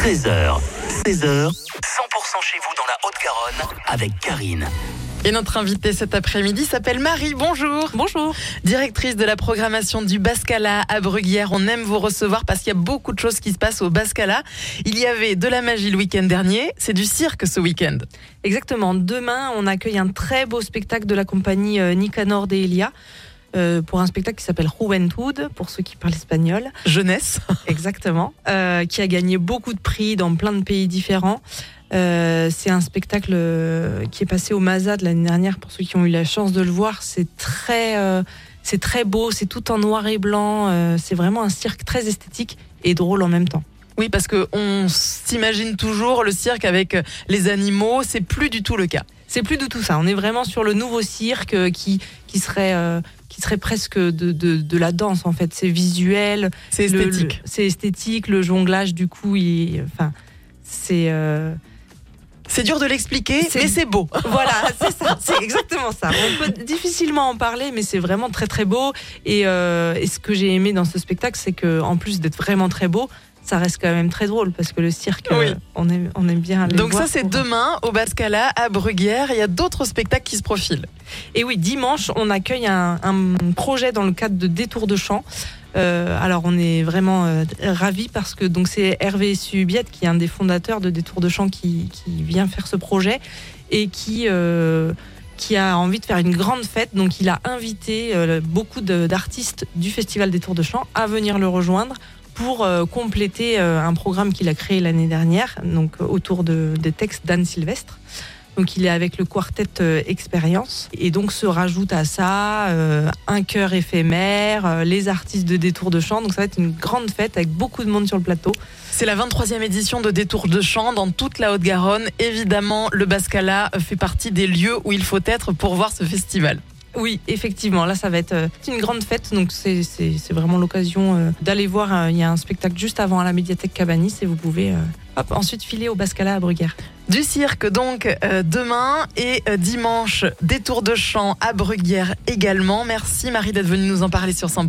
13h, 16h, 100% chez vous dans la Haute-Garonne avec Karine. Et notre invitée cet après-midi s'appelle Marie. Bonjour. Bonjour. Directrice de la programmation du Bascala à Bruguière. On aime vous recevoir parce qu'il y a beaucoup de choses qui se passent au Bascala. Il y avait de la magie le week-end dernier. C'est du cirque ce week-end. Exactement. Demain, on accueille un très beau spectacle de la compagnie euh, Nicanor de Elia. Euh, pour un spectacle qui s'appelle Juventud, pour ceux qui parlent espagnol. Jeunesse. Exactement. Euh, qui a gagné beaucoup de prix dans plein de pays différents. Euh, c'est un spectacle euh, qui est passé au Mazad l'année dernière. Pour ceux qui ont eu la chance de le voir, c'est très, euh, c'est très beau. C'est tout en noir et blanc. euh, c'est vraiment un cirque très esthétique et drôle en même temps. Oui, parce que on s'imagine toujours le cirque avec les animaux. C'est plus du tout le cas. C'est plus du tout ça. On est vraiment sur le nouveau cirque euh, qui, qui serait. euh, qui serait presque de, de, de la danse en fait. C'est visuel, C'est esthétique. le- C'est esthétique, le jonglage du coup, il, enfin, c'est euh, C'est dur de l'expliquer, mais c'est beau. voilà, c'est ça, c'est exactement ça. On peut difficilement en parler, mais c'est vraiment très très beau. Et, euh, et ce que j'ai aimé dans ce spectacle, c'est que en plus d'être vraiment très beau, ça reste quand même très drôle parce que le cirque, Oui. euh, on aime, on aime bien. aller Donc voir ça, c'est demain au Bascala à Bruguière. Il y a d'autres spectacles qui se profilent. Et oui, dimanche, on accueille un, un projet dans le cadre de Détour de Champ. Euh, alors, on est vraiment euh, ravis parce que c'est Hervé Subiette qui est un des fondateurs de Détour de Champ qui, vient faire ce projet et qui euh, qui a envie de faire une grande fête. Donc, il a invité beaucoup d'artistes du Festival Détour de Champ à venir le rejoindre pour compléter un programme qu'il a créé l'année dernière, donc autour de, des textes d'Anne Sylvestre. Donc il est avec le quartet euh, Expérience et donc se rajoute à ça euh, un chœur éphémère, euh, les artistes de détour de chant. Donc ça va être une grande fête avec beaucoup de monde sur le plateau. C'est la 23e édition de Détour de Chant dans toute la Haute-Garonne. Évidemment, le Bascala fait partie des lieux où il faut être pour voir ce festival. Oui, effectivement, là ça va être euh, une grande fête. Donc c'est vraiment l'occasion euh, d'aller voir. euh, Il y a un spectacle juste avant à la médiathèque Cabanis et vous pouvez hop, ensuite filer au Bascala à Bruguière. Du cirque donc demain et euh, dimanche, Détour de Chant à Bruguière également. Merci Marie d'être venue nous en parler sur 100%.